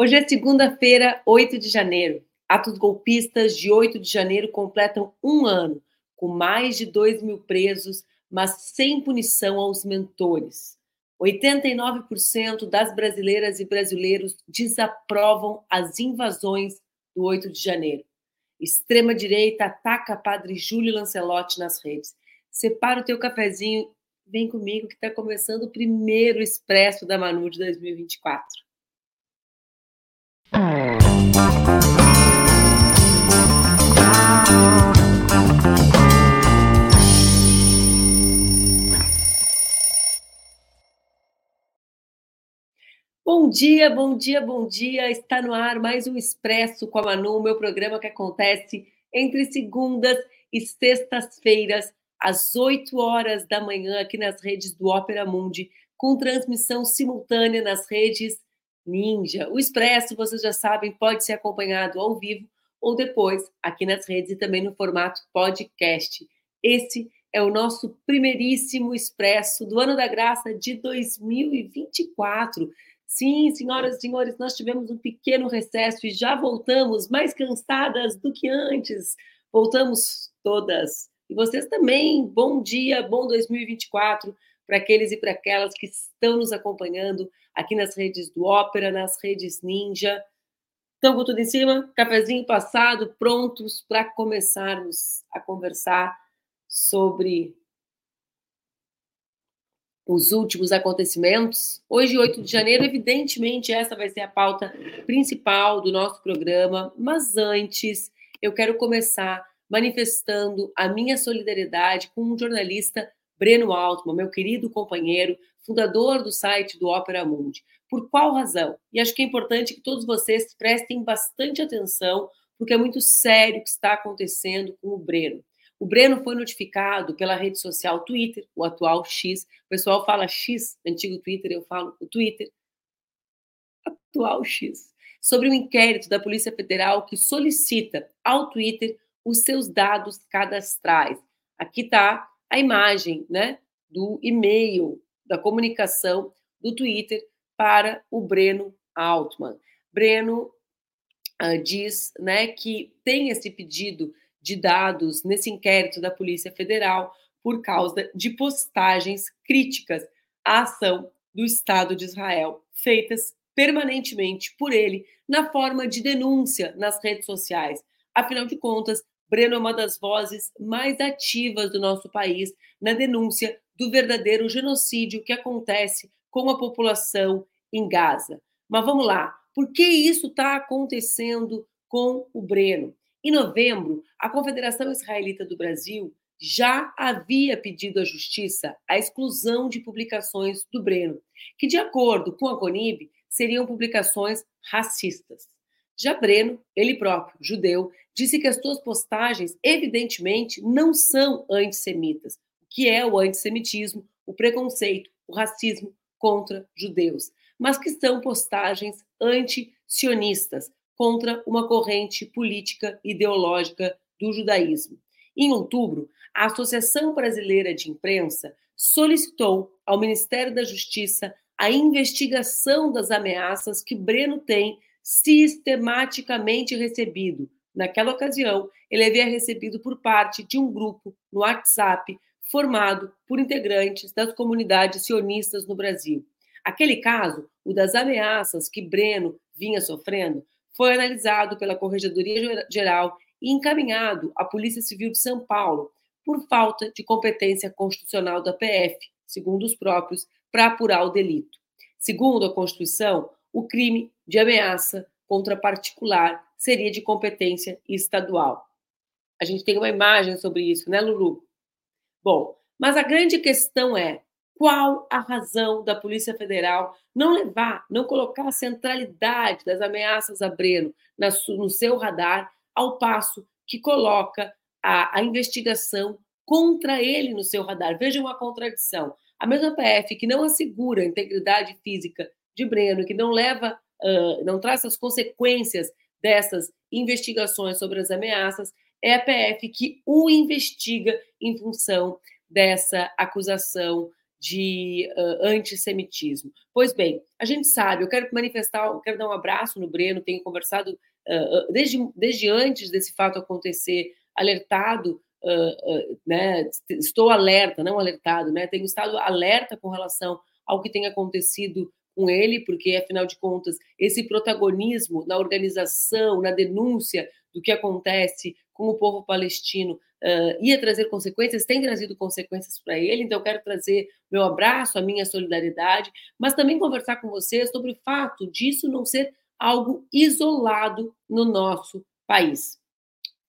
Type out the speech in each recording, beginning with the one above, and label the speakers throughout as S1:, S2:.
S1: Hoje é segunda-feira, 8 de janeiro. Atos golpistas de 8 de janeiro completam um ano, com mais de 2 mil presos, mas sem punição aos mentores. 89% das brasileiras e brasileiros desaprovam as invasões do 8 de janeiro. Extrema-direita ataca padre Júlio Lancelotti nas redes. Separa o teu cafezinho, vem comigo que está começando o primeiro Expresso da Manu de 2024. Bom dia, bom dia, bom dia. Está no ar mais um Expresso com a Manu, meu programa que acontece entre segundas e sextas-feiras, às 8 horas da manhã, aqui nas redes do Ópera Mundi, com transmissão simultânea nas redes Ninja. O Expresso, vocês já sabem, pode ser acompanhado ao vivo ou depois aqui nas redes e também no formato podcast. Esse é o nosso primeiríssimo Expresso do Ano da Graça de 2024. Sim, senhoras e senhores, nós tivemos um pequeno recesso e já voltamos mais cansadas do que antes. Voltamos todas. E vocês também. Bom dia, bom 2024 para aqueles e para aquelas que estão nos acompanhando aqui nas redes do Ópera, nas redes Ninja. Estão com tudo em cima? Cafezinho passado, prontos para começarmos a conversar sobre os últimos acontecimentos. Hoje, 8 de janeiro, evidentemente, essa vai ser a pauta principal do nosso programa, mas antes eu quero começar manifestando a minha solidariedade com um jornalista Breno Altman, meu querido companheiro, fundador do site do Opera Mundi. Por qual razão? E acho que é importante que todos vocês prestem bastante atenção, porque é muito sério o que está acontecendo com o Breno. O Breno foi notificado pela rede social Twitter, o atual X. O pessoal fala X, antigo Twitter, eu falo o Twitter. Atual X. Sobre um inquérito da Polícia Federal que solicita ao Twitter os seus dados cadastrais. Aqui está a imagem né, do e-mail, da comunicação do Twitter para o Breno Altman. Breno uh, diz né, que tem esse pedido de dados nesse inquérito da Polícia Federal por causa de postagens críticas à ação do Estado de Israel, feitas permanentemente por ele na forma de denúncia nas redes sociais. Afinal de contas, Breno é uma das vozes mais ativas do nosso país na denúncia do verdadeiro genocídio que acontece com a população em Gaza. Mas vamos lá, por que isso está acontecendo com o Breno? Em novembro, a Confederação Israelita do Brasil já havia pedido à Justiça a exclusão de publicações do Breno, que, de acordo com a CONIB, seriam publicações racistas. Já Breno, ele próprio, judeu, disse que as suas postagens, evidentemente, não são antissemitas. O que é o antissemitismo, o preconceito, o racismo contra judeus, mas que são postagens anti-sionistas contra uma corrente política ideológica do judaísmo. Em outubro, a Associação Brasileira de Imprensa solicitou ao Ministério da Justiça a investigação das ameaças que Breno tem sistematicamente recebido. Naquela ocasião, ele havia recebido por parte de um grupo no WhatsApp formado por integrantes das comunidades sionistas no Brasil. Aquele caso, o das ameaças que Breno vinha sofrendo, foi analisado pela Corregedoria Geral e encaminhado à Polícia Civil de São Paulo por falta de competência constitucional da PF, segundo os próprios, para apurar o delito. Segundo a Constituição, o crime de ameaça contra particular seria de competência estadual. A gente tem uma imagem sobre isso, né, Lulu? Bom, mas a grande questão é qual a razão da Polícia Federal não levar, não colocar a centralidade das ameaças a Breno no seu radar, ao passo que coloca a, a investigação contra ele no seu radar? Veja uma contradição. A mesma PF que não assegura a integridade física de Breno, que não leva, uh, não traz as consequências dessas investigações sobre as ameaças, é a PF que o investiga em função dessa acusação de uh, antissemitismo. Pois bem, a gente sabe, eu quero manifestar, eu quero dar um abraço no Breno, tenho conversado uh, desde, desde antes desse fato acontecer, alertado, uh, né, estou alerta, não alertado, né, tenho estado alerta com relação ao que tem acontecido com ele, porque, afinal de contas, esse protagonismo na organização, na denúncia do que acontece com o povo palestino uh, ia trazer consequências, tem trazido consequências para ele, então eu quero trazer meu abraço, a minha solidariedade, mas também conversar com vocês sobre o fato disso não ser algo isolado no nosso país.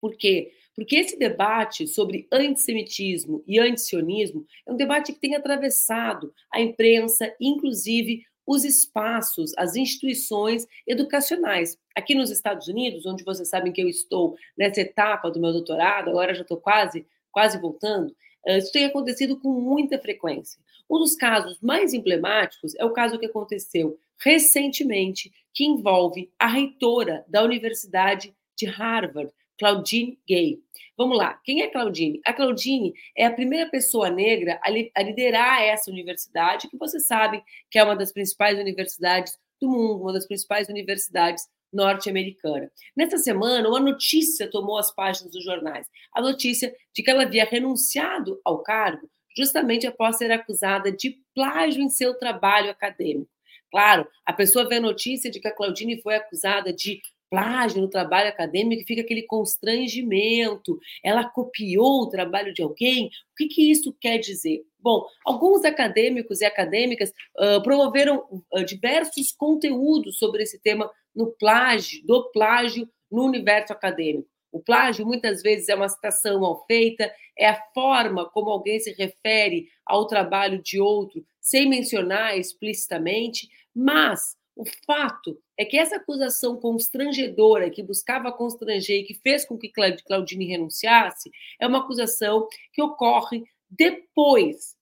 S1: Por quê? Porque esse debate sobre antissemitismo e antisionismo é um debate que tem atravessado a imprensa, inclusive os espaços, as instituições educacionais. Aqui nos Estados Unidos, onde vocês sabem que eu estou nessa etapa do meu doutorado, agora já estou quase, quase voltando, eh, isso tem acontecido com muita frequência. Um dos casos mais emblemáticos é o caso que aconteceu recentemente, que envolve a reitora da Universidade de Harvard, Claudine Gay. Vamos lá, quem é Claudine? A Claudine é a primeira pessoa negra a, liderar essa universidade, que você sabe que é uma das principais universidades do mundo, uma das principais universidades norte-americana. Nessa semana, uma notícia tomou as páginas dos jornais. A notícia de que ela havia renunciado ao cargo justamente após ser acusada de plágio em seu trabalho acadêmico. Claro, a pessoa vê a notícia de que a Claudine foi acusada de plágio no trabalho acadêmico, fica aquele constrangimento. Ela copiou o trabalho de alguém. O que, que isso quer dizer? Bom, alguns acadêmicos e acadêmicas uh, promoveram uh, diversos conteúdos sobre esse tema no plágio, do plágio no universo acadêmico. O plágio muitas vezes é uma citação mal feita, é a forma como alguém se refere ao trabalho de outro, sem mencionar explicitamente, mas o fato é que essa acusação constrangedora, que buscava constranger e que fez com que Claudine renunciasse, é uma acusação que ocorre depois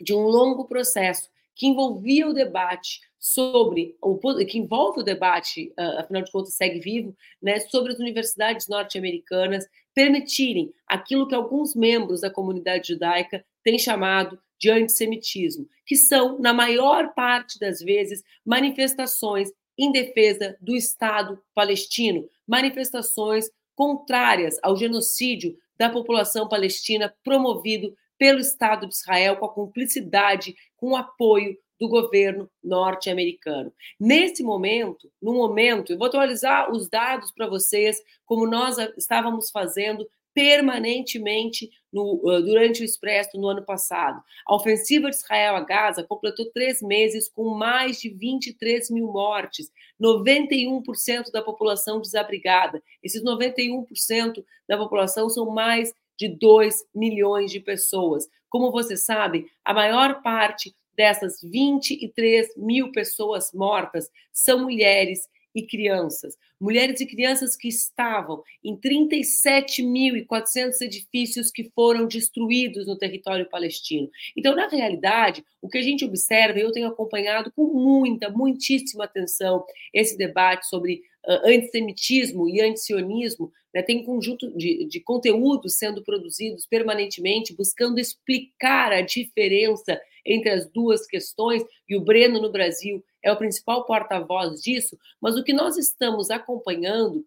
S1: de um longo processo que envolvia o debate sobre o que envolve o debate, ah, afinal de contas segue vivo, né, sobre as universidades norte-americanas permitirem aquilo que alguns membros da comunidade judaica têm chamado de antissemitismo, que são, na maior parte das vezes, manifestações em defesa do Estado palestino, manifestações contrárias ao genocídio da população palestina promovido pelo Estado de Israel com a cumplicidade, com o apoio do governo norte-americano. Nesse momento, no momento, eu vou atualizar os dados para vocês, como nós estávamos fazendo permanentemente no, durante o Expresso no ano passado. A ofensiva de Israel a Gaza completou três meses com mais de 23 mil mortes, 91% da população desabrigada. Esses 91% da população são mais de 2 milhões de pessoas. Como você sabe, a maior parte dessas 23 mil pessoas mortas são mulheres e crianças. Mulheres e crianças que estavam em 37.400 edifícios que foram destruídos no território palestino. Então, na realidade, o que a gente observa, eu tenho acompanhado com muita, muitíssima atenção esse debate sobre uh, antissemitismo e antisionismo, né, tem um conjunto de, de conteúdos sendo produzidos permanentemente, buscando explicar a diferença entre as duas questões, e o Breno no Brasil é o principal porta-voz disso, mas o que nós estamos acompanhando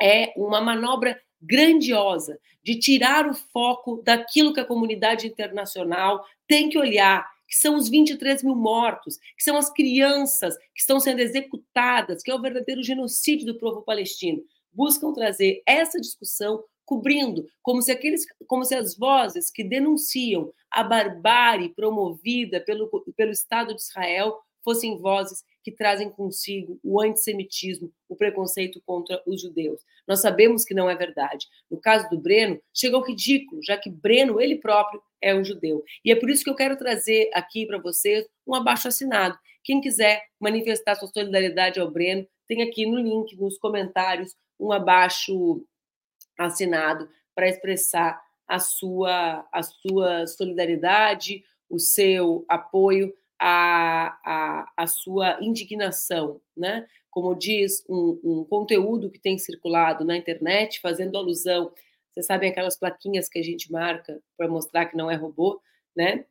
S1: é uma manobra grandiosa de tirar o foco daquilo que a comunidade internacional tem que olhar, que são os 23 mil mortos, que são as crianças que estão sendo executadas, que é o verdadeiro genocídio do povo palestino. Buscam trazer essa discussão cobrindo, como se aqueles, como se as vozes que denunciam a barbárie promovida pelo, pelo Estado de Israel fossem vozes que trazem consigo o antissemitismo, o preconceito contra os judeus. Nós sabemos que não é verdade. No caso do Breno, chega ao ridículo, já que Breno, ele próprio, é um judeu. E é por isso que eu quero trazer aqui para vocês um abaixo assinado. Quem quiser manifestar sua solidariedade ao Breno, tem aqui no link, nos comentários, um abaixo assinado para expressar a sua, a sua solidariedade, o seu apoio, a, a, a sua indignação, né? Como diz um, um conteúdo que tem circulado na internet, fazendo alusão, vocês sabem aquelas plaquinhas que a gente marca para mostrar que não é robô, né?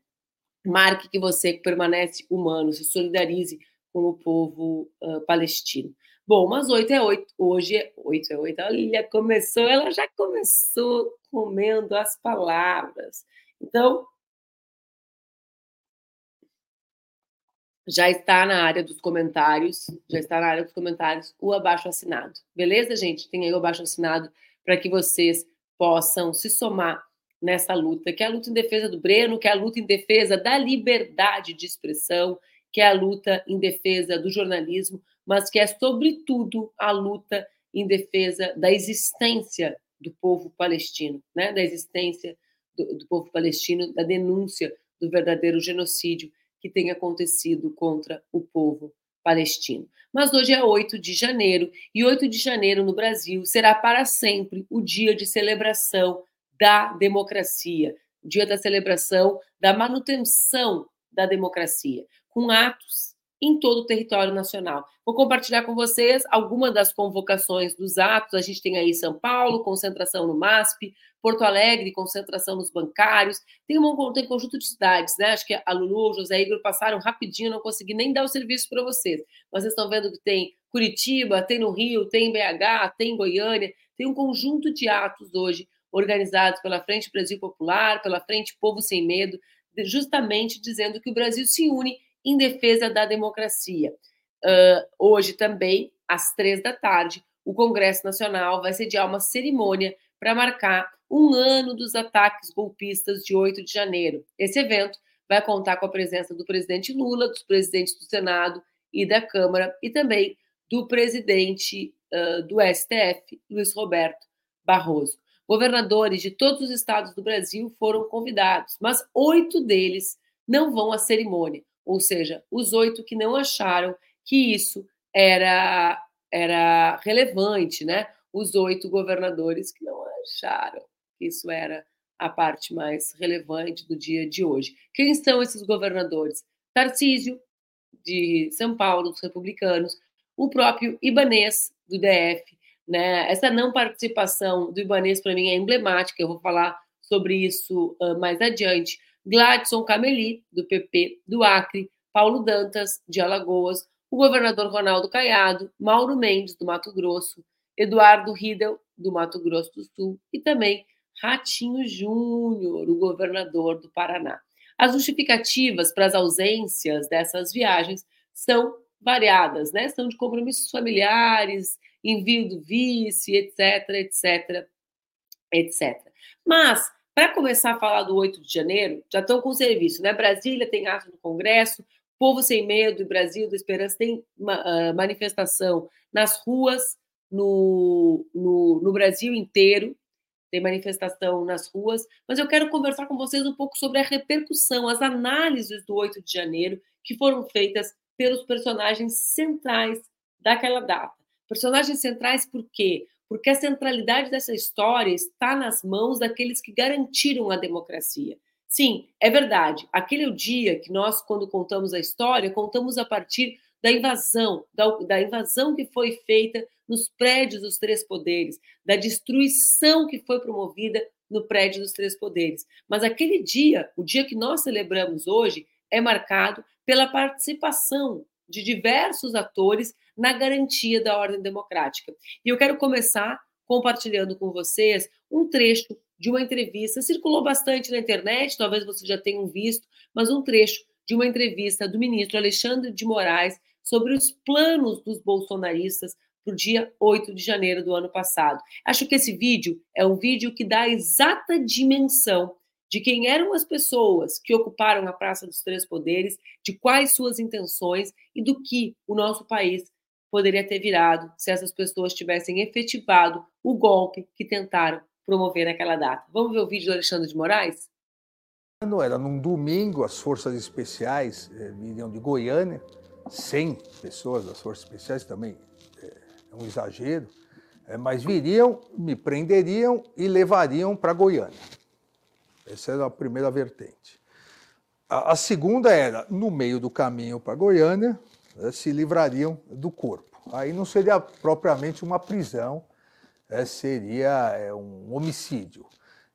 S1: marque que você permanece humano, se solidarize com o povo uh, palestino. Bom, mas 8 é 8, hoje é 8 é 8. Olha, começou, ela já começou comendo as palavras. Então, já está na área dos comentários, já está na área dos comentários o abaixo assinado. Beleza, gente? Tem aí o abaixo assinado para que vocês possam se somar nessa luta, que é a luta em defesa do Breno, que é a luta em defesa da liberdade de expressão, que é a luta em defesa do jornalismo, mas que é, sobretudo, a luta em defesa da existência do povo palestino, né? da existência do, do povo palestino, da denúncia do verdadeiro genocídio que tem acontecido contra o povo palestino. Mas hoje é 8 de janeiro, e 8 de janeiro no Brasil será para sempre o dia de celebração da democracia, dia da celebração da manutenção da democracia, com atos em todo o território nacional. Vou compartilhar com vocês algumas das convocações dos atos. A gente tem aí São Paulo, concentração no MASP, Porto Alegre, concentração nos bancários. Tem um, tem conjunto de cidades, né? Acho que a Lulu, o José Igor passaram rapidinho, não consegui nem dar o serviço para vocês. Mas vocês estão vendo que tem Curitiba, tem no Rio, tem em BH, tem em Goiânia. Tem um conjunto de atos hoje organizados pela Frente Brasil Popular, pela Frente Povo Sem Medo, justamente dizendo que o Brasil se une em defesa da democracia. Uh, hoje também, às três da tarde, o Congresso Nacional vai sediar uma cerimônia para marcar um ano dos ataques golpistas de 8 de janeiro. Esse evento vai contar com a presença do presidente Lula, dos presidentes do Senado e da Câmara e também do presidente uh, do STF, Luiz Roberto Barroso. Governadores de todos os estados do Brasil foram convidados, mas oito deles não vão à cerimônia ou seja, os oito que não acharam que isso era, era relevante, né? Os oito governadores que não acharam que isso era a parte mais relevante do dia de hoje. Quem são esses governadores? Tarcísio, de São Paulo, dos republicanos, o próprio Ibanês, do DF. Né? Essa não participação do Ibanês, para mim, é emblemática, eu vou falar sobre isso uh, mais adiante. Gladson Cameli, do PP do Acre, Paulo Dantas, de Alagoas, o governador Ronaldo Caiado, Mauro Mendes, do Mato Grosso, Eduardo Riedel, do Mato Grosso do Sul, e também Ratinho Júnior, o governador do Paraná. As justificativas para as ausências dessas viagens são variadas, né? São de compromissos familiares, envio do vice, etc, etc, etc. Mas para começar a falar do 8 de janeiro, já estão com serviço, né? Brasília tem ato no Congresso, Povo Sem Medo e Brasil da Esperança tem uma, uh, manifestação nas ruas no, no, no Brasil inteiro, tem manifestação nas ruas, mas eu quero conversar com vocês um pouco sobre a repercussão, as análises do 8 de janeiro que foram feitas pelos personagens centrais daquela data. Personagens centrais por quê? Porque a centralidade dessa história está nas mãos daqueles que garantiram a democracia. Sim, é verdade. Aquele é o dia que nós, quando contamos a história, contamos a partir da invasão, da, da, invasão que foi feita nos prédios dos três poderes, da destruição que foi promovida no prédio dos três poderes. Mas aquele dia, o dia que nós celebramos hoje, é marcado pela participação de diversos atores na garantia da ordem democrática. E eu quero começar compartilhando com vocês um trecho de uma entrevista, circulou bastante na internet, talvez vocês já tenham visto, mas um trecho de uma entrevista do ministro Alexandre de Moraes sobre os planos dos bolsonaristas para o dia 8 de janeiro do ano passado. Acho que esse vídeo é um vídeo que dá a exata dimensão de quem eram as pessoas que ocuparam a Praça dos Três Poderes, de quais suas intenções e do que o nosso país poderia ter virado se essas pessoas tivessem efetivado o golpe que tentaram promover naquela data. Vamos ver o vídeo do Alexandre de Moraes?
S2: Era num domingo, as forças especiais eh, viriam de Goiânia, 100 pessoas das forças especiais também eh, é um exagero, eh, mas viriam, me prenderiam e levariam para Goiânia. Essa era a primeira vertente. A, a segunda era, no meio do caminho para Goiânia, eh, se livrariam do corpo. Aí não seria propriamente uma prisão, é, seria é, um homicídio.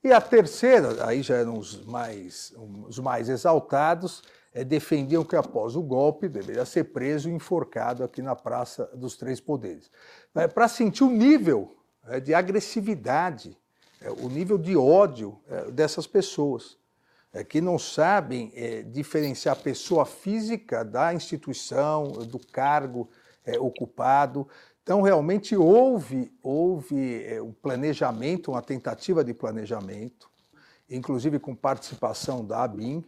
S2: E a terceira, aí já eram os mais, os mais exaltados, é, defendiam que após o golpe deveria ser preso e enforcado aqui na Praça dos Três Poderes. É, Para sentir o nível é, de agressividade, é, o nível de ódio é, dessas pessoas, é, que não sabem diferenciar a pessoa física da instituição, do cargo ocupado. Então, realmente houve, houve um planejamento, uma tentativa de planejamento, inclusive com participação da ABIN,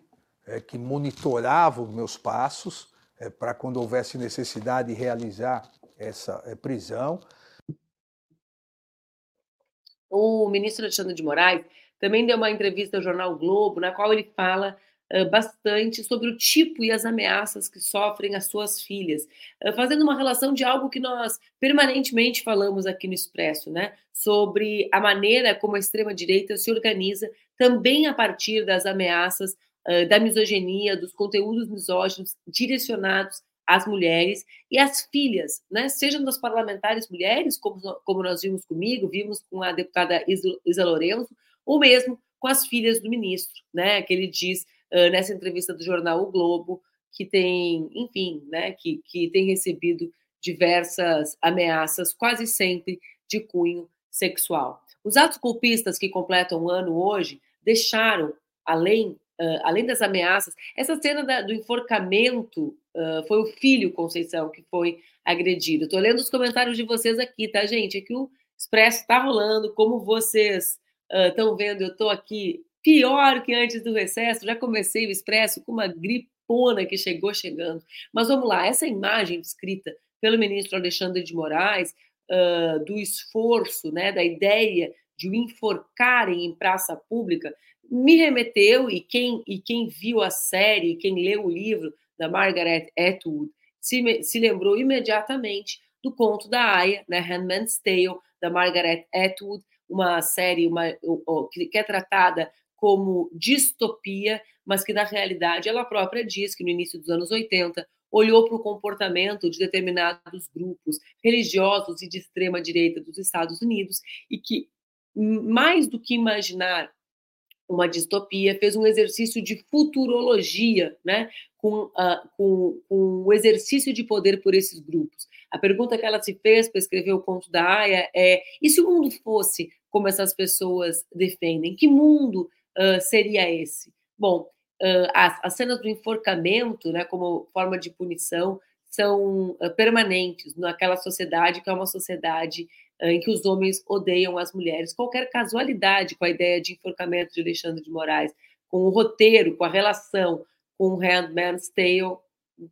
S2: é, que monitorava os meus passos é, para quando houvesse necessidade de realizar essa é, prisão.
S1: O ministro Alexandre de Moraes também deu uma entrevista ao jornal Globo, na qual ele fala bastante sobre o tipo e as ameaças que sofrem as suas filhas, fazendo uma relação de algo que nós permanentemente falamos aqui no Expresso, né? Sobre a maneira como a extrema-direita se organiza também a partir das ameaças da misoginia, dos conteúdos misóginos direcionados às mulheres e às filhas, né? Sejam das parlamentares mulheres, como, como nós vimos comigo, vimos com a deputada Isa Lourenço, ou mesmo com as filhas do ministro, né? Que ele diz uh, nessa entrevista do jornal O Globo, que tem, enfim, né, que, que tem recebido diversas ameaças, quase sempre de cunho sexual. Os atos golpistas que completam um ano hoje deixaram, além, uh, além das ameaças, essa cena da, do enforcamento uh, foi o filho Conceição que foi agredido. Estou lendo os comentários de vocês aqui, tá, gente? É que o Expresso está rolando, como vocês estão uh, vendo, eu estou aqui pior que antes do recesso. Já comecei o expresso com uma gripona que chegou chegando. Mas vamos lá, essa imagem descrita pelo ministro Alexandre de Moraes do esforço, né, da ideia de o enforcarem em praça pública, me remeteu, e quem, e quem viu a série, quem leu o livro da Margaret Atwood, se, se lembrou imediatamente do conto da Aya, né, Handmaid's Tale, da Margaret Atwood, uma série uma, que é tratada como distopia, mas que na realidade ela própria diz que no início dos anos 80 olhou para o comportamento de determinados grupos religiosos e de extrema direita dos Estados Unidos e que mais do que imaginar uma distopia, fez um exercício de futurologia, né, com, uh, com, com o exercício de poder por esses grupos. A pergunta que ela se fez para escrever o conto da Aya é: e se o mundo fosse como essas pessoas defendem? Que mundo uh, seria esse? Bom, uh, as, as, cenas do enforcamento, né, como forma de punição, são permanentes naquela sociedade que é uma sociedade em que os homens odeiam as mulheres. Qualquer casualidade com a ideia de enforcamento de Alexandre de Moraes, com o roteiro, com a relação com o Handmaid's Tale,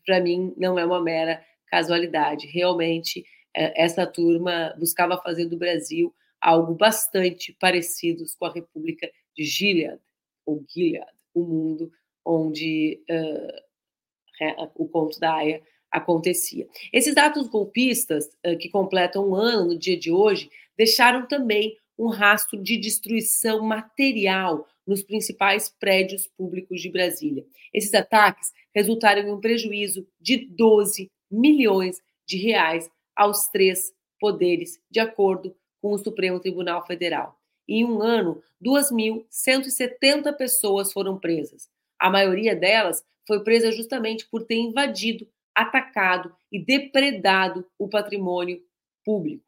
S1: para mim não é uma mera casualidade. Realmente, essa turma buscava fazer do Brasil algo bastante parecido com a República de Gilead, ou Gilead, o mundo onde uh, o conto da Aya acontecia. Esses atos golpistas, uh, que completam um ano no dia de hoje, deixaram também um rastro de destruição material nos principais prédios públicos de Brasília. Esses ataques resultaram em um prejuízo de 12 milhões de reais aos três poderes, de acordo com o Supremo Tribunal Federal. Em um ano, 2.170 pessoas foram presas. A maioria delas foi presa justamente por ter invadido, atacado e depredado o patrimônio público.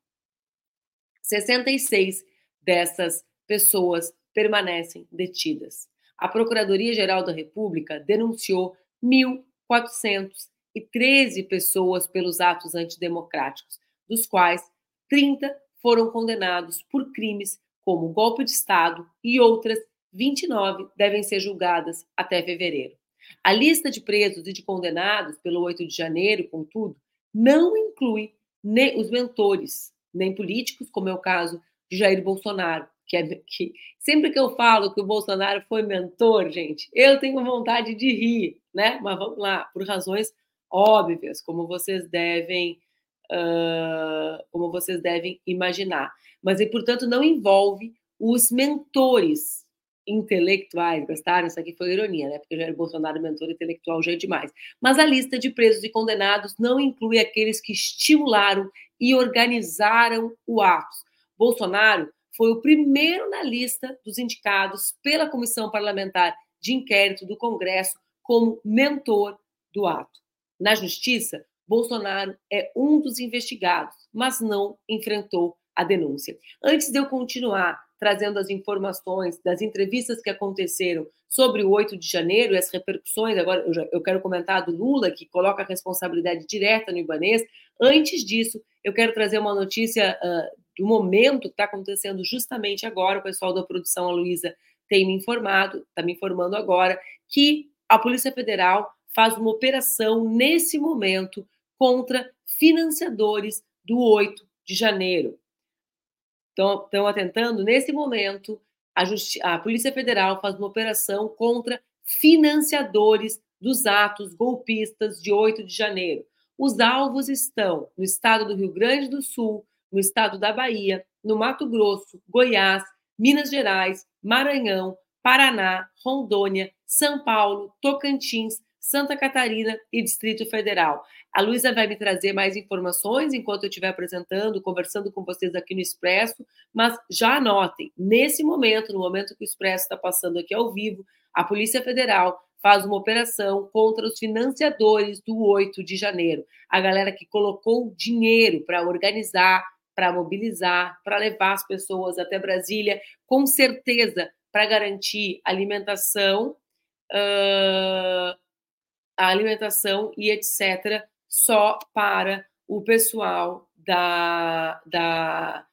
S1: 66 dessas pessoas permanecem detidas. A Procuradoria-Geral da República denunciou 1.413 pessoas pelos atos antidemocráticos, dos quais 30 foram condenados por crimes como golpe de Estado, e outras 29 devem ser julgadas até fevereiro. A lista de presos e de condenados pelo 8 de janeiro, contudo, não inclui nem os mentores, nem políticos, como é o caso de Jair Bolsonaro, que, é, que sempre que eu falo que o Bolsonaro foi mentor, gente, eu tenho vontade de rir, né? Mas vamos lá, por razões óbvias, como vocês devem, uh, como vocês devem imaginar mas e portanto não envolve os mentores intelectuais. Gostaram? Isso aqui foi ironia, né? Porque Jair Bolsonaro, mentor intelectual, já é demais. Mas a lista de presos e condenados não inclui aqueles que estimularam e organizaram o ato. Bolsonaro foi o primeiro na lista dos indicados pela Comissão Parlamentar de Inquérito do Congresso como mentor do ato. Na Justiça, Bolsonaro é um dos investigados, mas não enfrentou a denúncia. Antes de eu continuar trazendo as informações das entrevistas que aconteceram sobre o 8 de janeiro e as repercussões, agora eu, já, eu quero comentar do Lula, que coloca a responsabilidade direta no Ibanês. Antes disso, eu quero trazer uma notícia uh, do momento que está acontecendo justamente agora. O pessoal da produção, a Luísa, tem me informado, está me informando agora, que a Polícia Federal faz uma operação nesse momento contra financiadores do 8 de janeiro. Estão atentando, nesse momento, a, a Polícia Federal faz uma operação contra financiadores dos atos golpistas de 8 de janeiro. Os alvos estão no estado do Rio Grande do Sul, no estado da Bahia, no Mato Grosso, Goiás, Minas Gerais, Maranhão, Paraná, Rondônia, São Paulo, Tocantins, Santa Catarina e Distrito Federal. A Luísa vai me trazer mais informações enquanto eu estiver apresentando, conversando com vocês aqui no Expresso, mas já anotem, nesse momento, no momento que o Expresso está passando aqui ao vivo, a Polícia Federal faz uma operação contra os financiadores do 8 de janeiro. A galera que colocou dinheiro para organizar, para mobilizar, para levar as pessoas até Brasília, com certeza para garantir alimentação, uh, a alimentação e etc., só para o pessoal da. da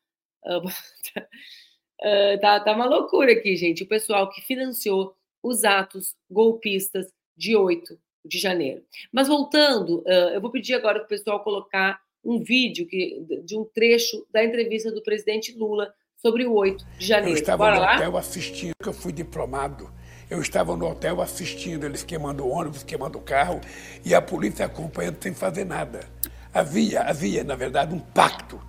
S1: uh, tá, tá uma loucura aqui, gente. O pessoal que financiou os atos golpistas de 8 de janeiro. Mas voltando, uh, eu vou pedir agora para o pessoal colocar um vídeo que, de um trecho da entrevista do presidente Lula sobre o 8 de janeiro.
S3: Eu estava Bora no lá? hotel assistindo, que eu fui diplomado eu estava no hotel assistindo eles queimando o ônibus, queimando o carro, e a polícia acompanhando sem fazer nada. Havia, havia, na verdade, um pacto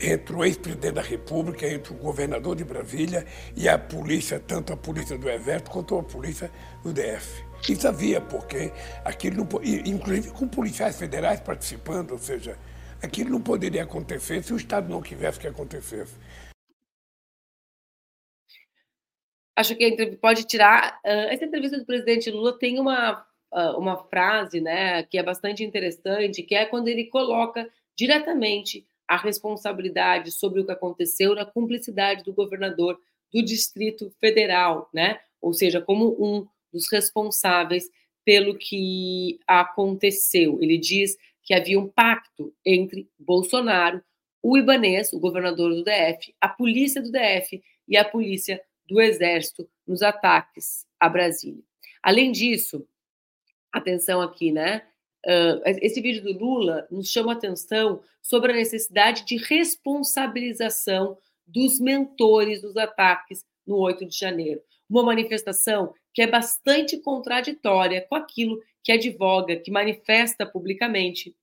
S3: entre o ex-presidente da República, entre o governador de Brasília e a polícia, tanto a polícia do Exército quanto a polícia do DF. Isso havia, porque aquilo não, inclusive com policiais federais participando, ou seja, aquilo não poderia acontecer se o Estado não quisesse que acontecesse.
S1: Acho que pode tirar. Uh, essa entrevista do presidente Lula tem uma, uh, uma frase né, que é bastante interessante, que é quando ele coloca diretamente a responsabilidade sobre o que aconteceu na cumplicidade do governador do Distrito Federal, né? Ou seja, como um dos responsáveis pelo que aconteceu. Ele diz que havia um pacto entre Bolsonaro, o Ibanês, o governador do DF, a polícia do DF e a polícia do Exército nos ataques a Brasília. Além disso, atenção aqui, né? Uh, esse vídeo do Lula nos chama atenção sobre a necessidade de responsabilização dos mentores dos ataques no 8 de janeiro. Uma manifestação que é bastante contraditória com aquilo que advoga, que manifesta publicamente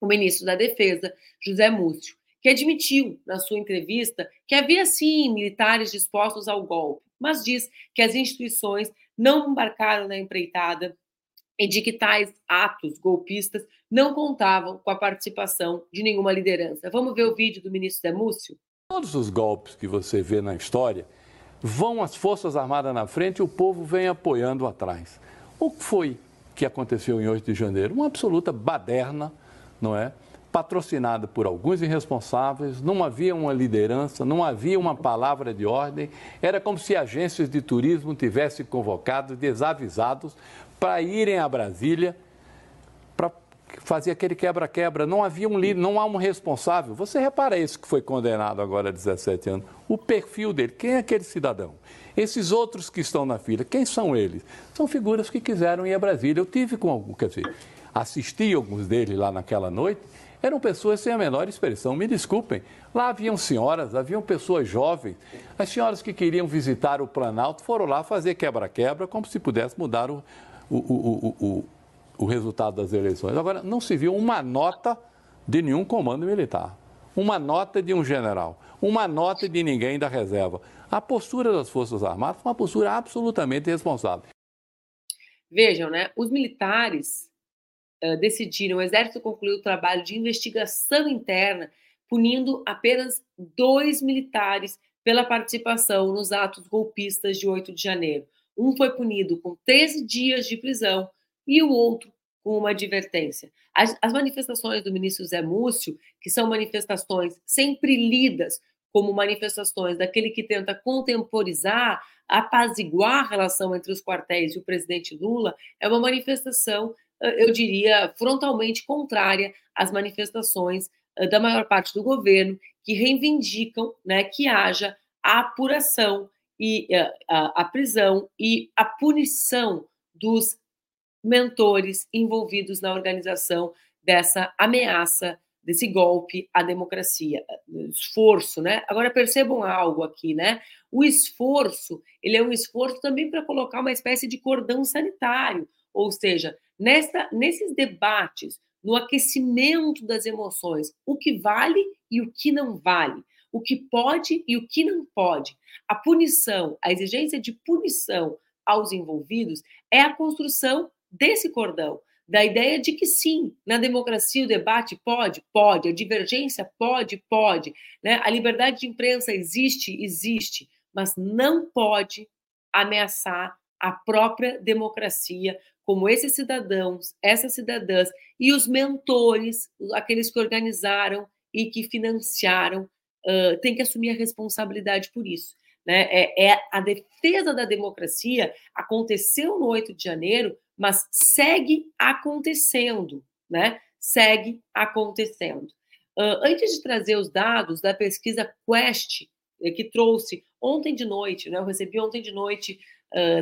S1: o ministro da Defesa, José Múcio que admitiu na sua entrevista que havia sim militares dispostos ao golpe, mas diz que as instituições não embarcaram na empreitada e de que tais atos golpistas não contavam com a participação de nenhuma liderança. Vamos ver o vídeo do ministro Demúcio?
S4: Todos os golpes que você vê na história vão as Forças Armadas na frente e o povo vem apoiando atrás. O que foi que aconteceu em 8 de janeiro? Uma absoluta baderna, não é? Patrocinada por alguns irresponsáveis, não havia uma liderança, não havia uma palavra de ordem. Era como se agências de turismo tivessem convocado desavisados para irem a Brasília para fazer aquele quebra-quebra. Não havia um líder, não há um responsável. Você repara isso que foi condenado agora a 17 anos. O perfil dele, quem é aquele cidadão? Esses outros que estão na fila, quem são eles? São figuras que quiseram ir a Brasília. Eu tive com algum, quer dizer, assisti alguns deles lá naquela noite eram pessoas sem a menor expressão. Me desculpem, lá haviam senhoras, haviam pessoas jovens. As senhoras que queriam visitar o Planalto foram lá fazer quebra-quebra, como se pudesse mudar o, o, o, o, o resultado das eleições. Agora, não se viu uma nota de nenhum comando militar, uma nota de um general, uma nota de ninguém da reserva. A postura das Forças Armadas foi uma postura absolutamente irresponsável.
S1: Vejam, né? Os militares decidiram, o Exército concluiu o trabalho de investigação interna, punindo apenas dois militares pela participação nos atos golpistas de 8 de janeiro. Um foi punido com 13 dias de prisão e o outro com uma advertência. As, as manifestações do ministro Zé Múcio, que são manifestações sempre lidas como manifestações daquele que tenta contemporizar, apaziguar a relação entre os quartéis e o presidente Lula, é uma manifestação, eu diria, frontalmente contrária às manifestações da maior parte do governo, que reivindicam né, que haja a apuração e a, a prisão e a punição dos mentores envolvidos na organização dessa ameaça, desse golpe à democracia, esforço, né? Agora percebam algo aqui, né? O esforço, ele é um esforço também para colocar uma espécie de cordão sanitário, ou seja, nessa, nesses debates no aquecimento das emoções, o que vale e o que não vale, o que pode e o que não pode. A punição, a exigência de punição aos envolvidos é a construção desse cordão, da ideia de que sim, na democracia o debate pode, pode, a divergência pode, pode, né? a liberdade de imprensa existe, existe, mas não pode ameaçar a própria democracia como esses cidadãos, essas cidadãs e os mentores, aqueles que organizaram e que financiaram, uh, têm que assumir a responsabilidade por isso. Né? É, é, a defesa da democracia aconteceu no 8 de janeiro, mas segue acontecendo, né? Segue acontecendo. Uh, antes de trazer os dados da pesquisa Quest, eh, que trouxe ontem de noite, né? Eu recebi ontem de noite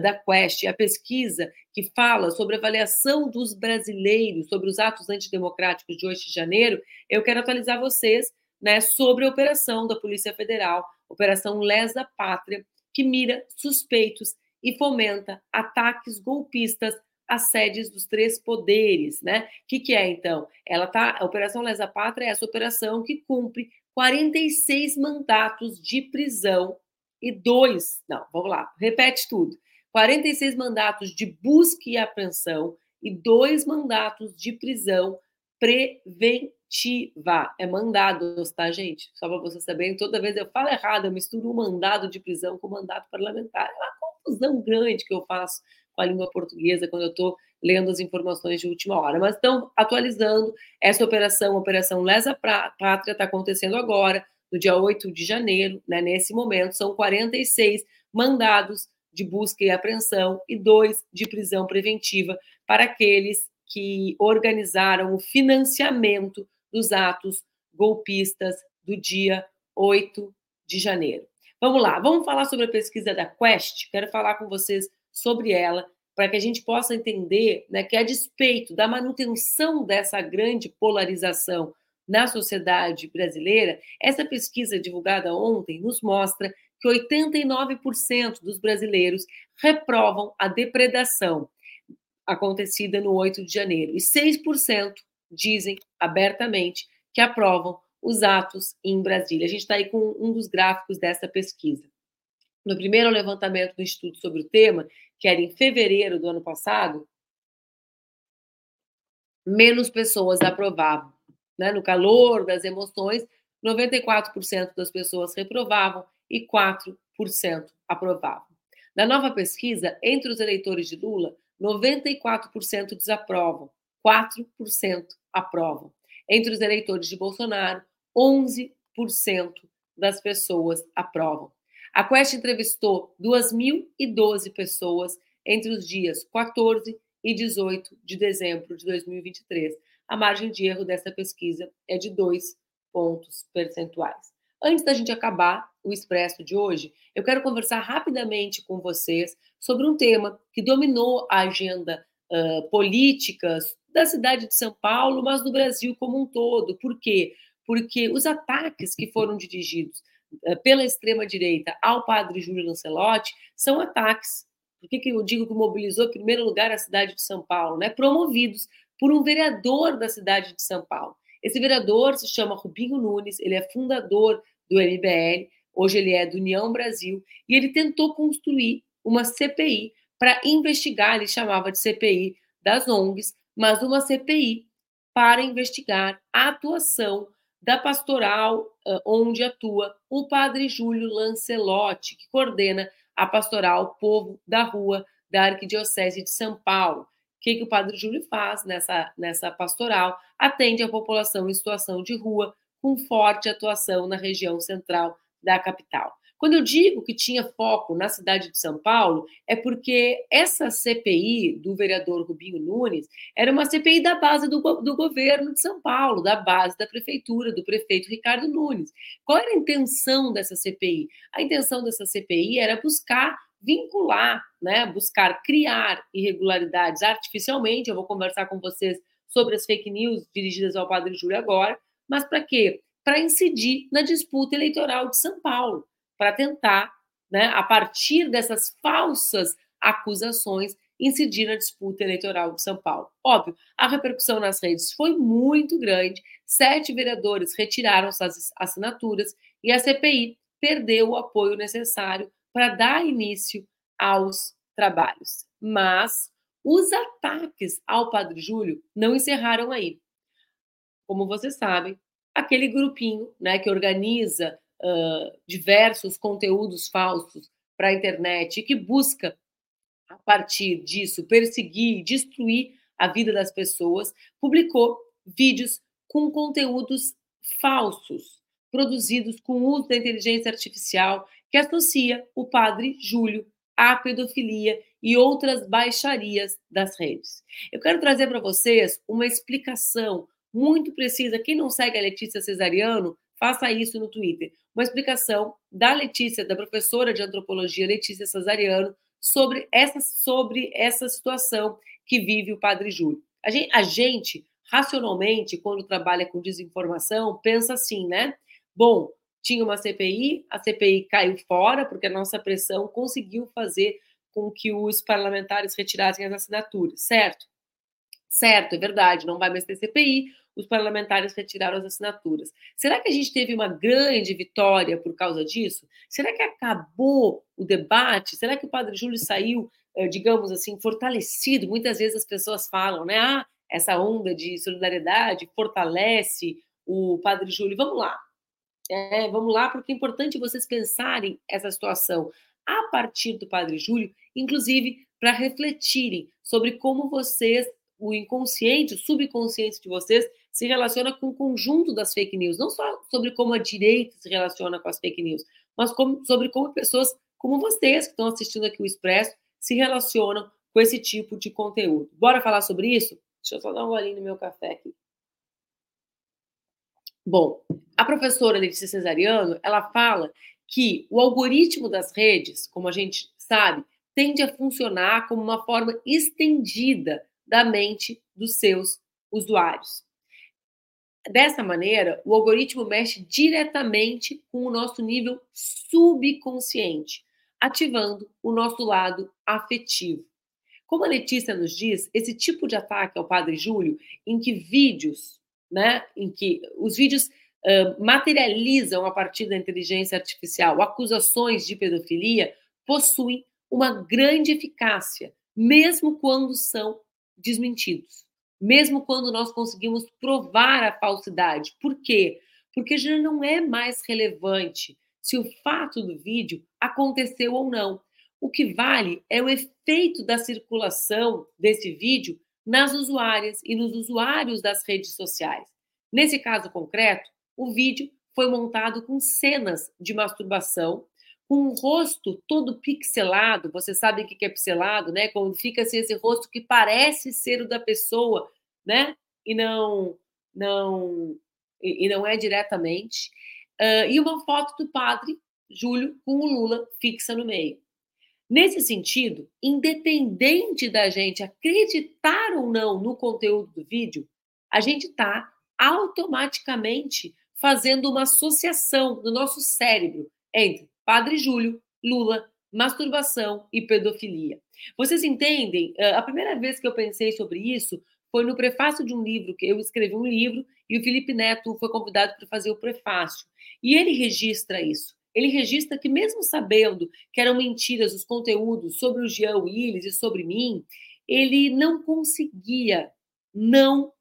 S1: da Quest, a pesquisa que fala sobre a avaliação dos brasileiros sobre os atos antidemocráticos de 8 de janeiro, eu quero atualizar vocês né, sobre a operação da Polícia Federal, Operação Lesa Pátria, que mira suspeitos e fomenta ataques golpistas às sedes dos três poderes, né? O que, que é então? Ela tá, a Operação Lesa Pátria é essa operação que cumpre 46 mandatos de prisão e dois, não, vamos lá, repete tudo. 46 mandatos de busca e apreensão e dois mandatos de prisão preventiva. É mandados, tá, gente? Só para vocês saberem, toda vez eu falo errado, eu misturo o mandado de prisão com mandato parlamentar. É uma confusão grande que eu faço com a língua portuguesa quando eu estou lendo as informações de última hora. Mas estão atualizando essa operação, a Operação Lesa Pátria, está acontecendo agora no dia 8 de janeiro, né, nesse momento, são 46 mandados de busca e apreensão e dois de prisão preventiva para aqueles que organizaram o financiamento dos atos golpistas do dia 8 de janeiro. Vamos lá, vamos falar sobre a pesquisa da Quest. Quero falar com vocês sobre ela para que a gente possa entender né, que, a despeito da manutenção dessa grande polarização na sociedade brasileira, essa pesquisa divulgada ontem nos mostra que 89% dos brasileiros reprovam a depredação acontecida no 8 de janeiro e 6% dizem abertamente que aprovam os atos em Brasília. A gente está aí com um dos gráficos dessa pesquisa. No primeiro levantamento do Instituto sobre o tema, que era em fevereiro do ano passado, menos pessoas aprovavam né, no calor das emoções, 94% das pessoas reprovavam e 4% aprovavam. Na nova pesquisa, entre os eleitores de Lula, 94% desaprovam, 4% aprovam. Entre os eleitores de Bolsonaro, 11% das pessoas aprovam. A Quest entrevistou 2.012 pessoas entre os dias 14 e 18 de dezembro de 2023 a margem de erro dessa pesquisa é de dois pontos percentuais. Antes da gente acabar o expresso de hoje, eu quero conversar rapidamente com vocês sobre um tema que dominou a agenda uh, política da cidade de São Paulo, mas do Brasil como um todo. Por quê? Porque os ataques que foram dirigidos uh, pela extrema-direita ao padre Júlio Lancelotti são ataques. Por que, que eu digo que mobilizou, em primeiro lugar, a cidade de São Paulo? Né? Promovidos por um vereador da cidade de São Paulo. Esse vereador se chama Rubinho Nunes, ele é fundador do MBL, hoje ele é do União Brasil, e ele tentou construir uma CPI para investigar, ele chamava de CPI das ONGs, mas uma CPI para investigar a atuação da pastoral onde atua o padre Júlio Lancelotti, que coordena a pastoral Povo da Rua da Arquidiocese de São Paulo. Que, que o padre Júlio faz nessa, nessa pastoral? Atende a população em situação de rua, com forte atuação na região central da capital. Quando eu digo que tinha foco na cidade de São Paulo, é porque essa CPI do vereador Rubinho Nunes era uma CPI da base do, do governo de São Paulo, da base da prefeitura, do prefeito Ricardo Nunes. Qual era a intenção dessa CPI? A intenção dessa CPI era buscar vincular, né, buscar criar irregularidades artificialmente. Eu vou conversar com vocês sobre as fake news dirigidas ao Padre Júlio agora, mas para quê? Para incidir na disputa eleitoral de São Paulo para tentar, né, a partir dessas falsas acusações, incidir na disputa eleitoral de São Paulo. Óbvio, a repercussão nas redes foi muito grande, sete vereadores retiraram suas assinaturas e a CPI perdeu o apoio necessário para dar início aos trabalhos. Mas os ataques ao Padre Júlio não encerraram aí. Como vocês sabem, aquele grupinho né, que organiza uh, diversos conteúdos falsos para a internet e que busca, a partir disso, perseguir, destruir a vida das pessoas, publicou vídeos com conteúdos falsos, produzidos com uso da inteligência artificial, que associa o padre Júlio à pedofilia e outras baixarias das redes. Eu quero trazer para vocês uma explicação muito precisa. Quem não segue a Letícia Cesariano, faça isso no Twitter uma explicação da Letícia, da professora de antropologia Letícia Cesariano, sobre essa, sobre essa situação que vive o Padre Júlio. A gente, a gente, racionalmente, quando trabalha com desinformação, pensa assim, né? Bom, tinha uma CPI, a CPI caiu fora, porque a nossa pressão conseguiu fazer com que os parlamentares retirassem as assinaturas, certo? Certo, é verdade, não vai mais ter CPI, os parlamentares retiraram as assinaturas. Será que a gente teve uma grande vitória por causa disso? Será que acabou o debate? Será que o padre Júlio saiu, eh, digamos assim, fortalecido? Muitas vezes as pessoas falam, né? Ah, essa onda de solidariedade fortalece o padre Júlio. Vamos lá. É, vamos lá, porque é importante vocês pensarem essa situação a partir do padre Júlio, inclusive para refletirem sobre como vocês o inconsciente, o subconsciente de vocês se relaciona com o conjunto das fake news, não só sobre como a direita se relaciona com as fake news, mas como, sobre como pessoas como vocês que estão assistindo aqui o Expresso se relacionam com esse tipo de conteúdo. Bora falar sobre isso? Deixa eu só dar um golinho no meu café aqui. Bom, a professora Letícia Cesariano, ela fala que o algoritmo das redes, como a gente sabe, tende a funcionar como uma forma estendida da mente dos seus usuários. Dessa maneira, o algoritmo mexe diretamente com o nosso nível subconsciente, ativando o nosso lado afetivo. Como a Letícia nos diz, esse tipo de ataque ao Padre Júlio, em que vídeos, né, em que os vídeos uh, materializam a partir da inteligência artificial acusações de pedofilia, possuem uma grande eficácia, mesmo quando são desmentidos mesmo quando nós conseguimos provar a falsidade. Por quê? Porque já não é mais relevante se o fato do vídeo aconteceu ou não. O que vale é o efeito da circulação desse vídeo nas usuárias e nos usuários das redes sociais. Nesse caso concreto, o vídeo foi montado com cenas de masturbação, com um rosto todo pixelado. Vocês sabem o que é pixelado, né? Quando fica assim, esse rosto que parece ser o da pessoa, né? E não, não, e, não é diretamente. Uh, e uma foto do padre Júlio com o Lula fixa no meio. Nesse sentido, independente da gente acreditar ou não no conteúdo do vídeo, a gente está automaticamente fazendo uma associação no nosso cérebro entre Padre Júlio, Lula, masturbação e pedofilia. Vocês entendem? A primeira vez que eu pensei sobre isso foi no prefácio de um livro, que eu escrevi um livro e o Felipe Neto foi convidado para fazer o prefácio. E ele registra isso. Ele registra que, mesmo sabendo que eram mentiras os conteúdos sobre o Jean Willis e sobre mim, ele não conseguia não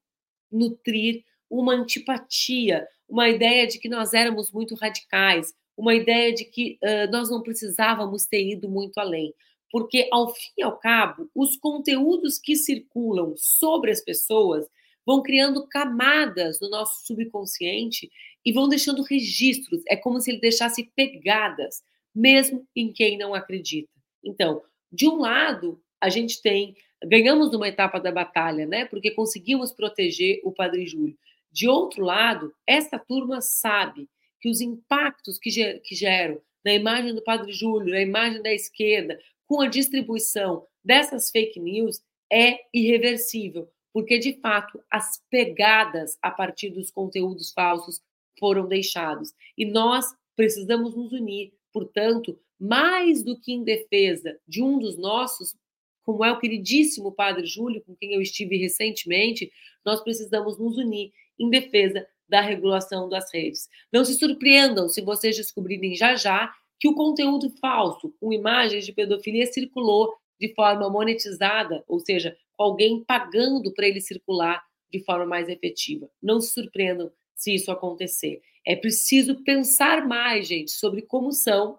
S1: nutrir uma antipatia, uma ideia de que nós éramos muito radicais, uma ideia de que uh, nós não precisávamos ter ido muito além. Porque, ao fim e ao cabo, os conteúdos que circulam sobre as pessoas vão criando camadas no nosso subconsciente e vão deixando registros. É como se ele deixasse pegadas, mesmo em quem não acredita. Então, de um lado, a gente tem ganhamos numa etapa da batalha, né? Porque conseguimos proteger o Padre Júlio. De outro lado, essa turma sabe que os impactos que, ger que geram na imagem do Padre Júlio, na imagem da esquerda, com a distribuição dessas fake news, é irreversível, porque de fato as pegadas a partir dos conteúdos falsos foram deixados. E nós precisamos nos unir, portanto, mais do que em defesa de um dos nossos, como é o queridíssimo Padre Júlio, com quem eu estive recentemente, nós precisamos nos unir em defesa da regulação das redes. Não se surpreendam se vocês descobrirem já já que o conteúdo falso, com imagens de pedofilia, circulou de forma monetizada, ou seja, alguém pagando para ele circular de forma mais efetiva. Não se surpreendam se isso acontecer. É preciso pensar mais, gente, sobre como são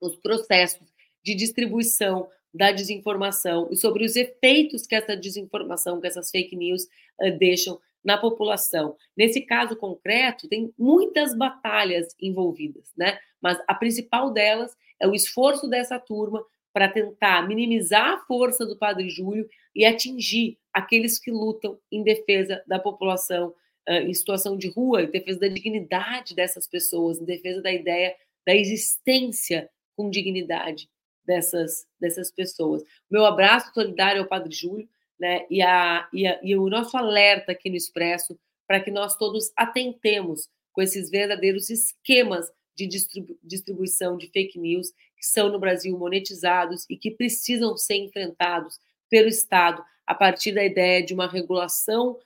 S1: os processos de distribuição da desinformação e sobre os efeitos que essa desinformação, que essas fake news uh, deixam na população. Nesse caso concreto, tem muitas batalhas envolvidas, né? Mas a principal delas é o esforço dessa turma para tentar minimizar a força do Padre Júlio e atingir aqueles que lutam em defesa da população em situação de rua, em defesa da dignidade dessas pessoas, em defesa da ideia da existência com dignidade dessas, dessas pessoas. Meu abraço solidário ao Padre Júlio, né? E, a, e, a, e o nosso alerta aqui no Expresso para que nós todos atentemos com esses verdadeiros esquemas de distribu distribuição de fake news que são no Brasil monetizados e que precisam ser enfrentados pelo Estado a partir da ideia de uma regulação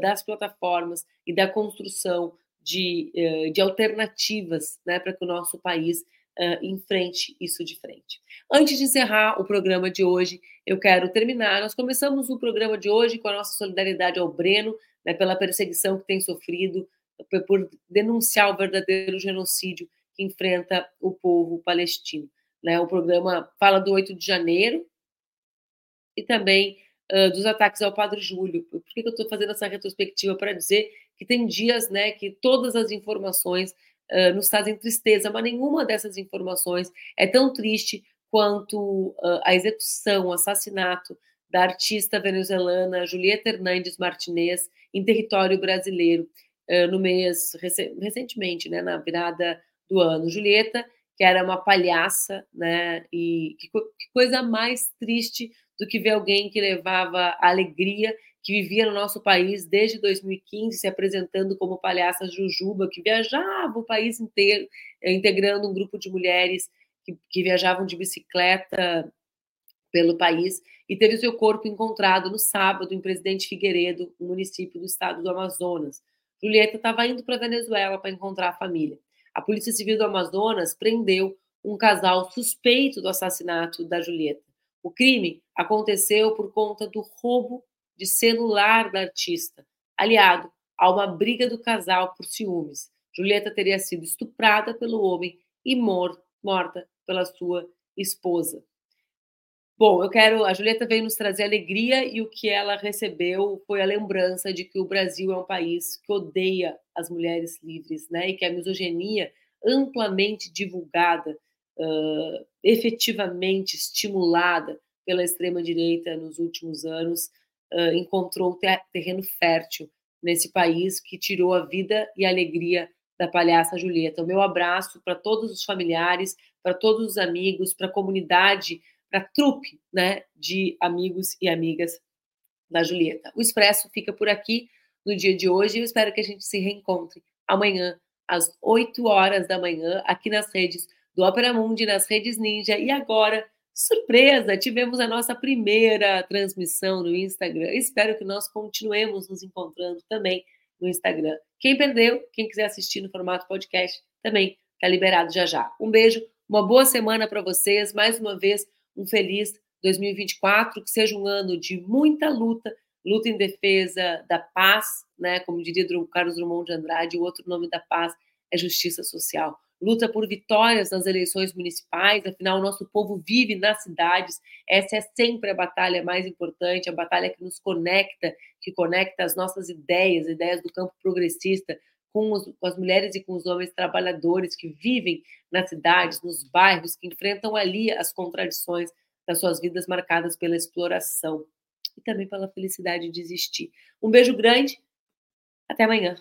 S1: das plataformas e da construção de, uh, de alternativas né, para que o nosso país uh, enfrente isso de frente. Antes de encerrar o programa de hoje, eu quero terminar. Nós começamos o programa de hoje com a nossa solidariedade ao Breno, né, pela perseguição que tem sofrido, por denunciar o verdadeiro genocídio que enfrenta o povo palestino. Né? O programa fala do 8 de janeiro e também uh, dos ataques ao Padre Júlio. Por que, que eu estou fazendo essa retrospectiva? Para dizer que tem dias né, que todas as informações uh, nos trazem tristeza, mas nenhuma dessas informações é tão triste quanto uh, a execução, o assassinato da artista venezuelana Julieta Hernandes Martinez em território brasileiro no mês recentemente, né, na virada do ano. Julieta, que era uma palhaça, né, e que coisa mais triste do que ver alguém que levava alegria que vivia no nosso país desde 2015, se apresentando como palhaça Jujuba, que viajava o país inteiro, eh, integrando um grupo de mulheres que, que viajavam de bicicleta pelo país, e teve seu corpo encontrado no sábado em Presidente Figueiredo, um município do estado do Amazonas. Julieta estava indo para a Venezuela para encontrar a família. A Polícia Civil do Amazonas prendeu um casal suspeito do assassinato da Julieta. O crime aconteceu por conta do roubo de celular da artista, aliado a uma briga do casal por ciúmes. Julieta teria sido estuprada pelo homem e mor morta pela sua esposa. Bom, eu quero. A Julieta veio nos trazer alegria e o que ela recebeu foi a lembrança de que o Brasil é um país que odeia as mulheres livres, né? E que a misoginia amplamente divulgada, uh, efetivamente estimulada pela extrema direita nos últimos anos, uh, encontrou terreno fértil nesse país que tirou a vida e a alegria da palhaça Julieta. O meu abraço para todos os familiares, para todos os amigos, para a comunidade, para a trupe né, de amigos e amigas da Julieta. O Expresso fica por aqui no dia de hoje. Eu espero que a gente se reencontre amanhã, às 8 horas da manhã, aqui nas redes do Opera Mundi, nas redes Ninja e agora Surpresa! Tivemos a nossa primeira transmissão no Instagram. Espero que nós continuemos nos encontrando também no Instagram. Quem perdeu, quem quiser assistir no formato podcast, também está liberado já já. Um beijo, uma boa semana para vocês. Mais uma vez, um feliz 2024. Que seja um ano de muita luta, luta em defesa da paz, né? Como diria Carlos Drummond de Andrade, o outro nome da paz é justiça social. Luta por vitórias nas eleições municipais, afinal, o nosso povo vive nas cidades. Essa é sempre a batalha mais importante, a batalha que nos conecta, que conecta as nossas ideias, ideias do campo progressista, com, os, com as mulheres e com os homens trabalhadores que vivem nas cidades, nos bairros, que enfrentam ali as contradições das suas vidas marcadas pela exploração e também pela felicidade de existir. Um beijo grande, até amanhã.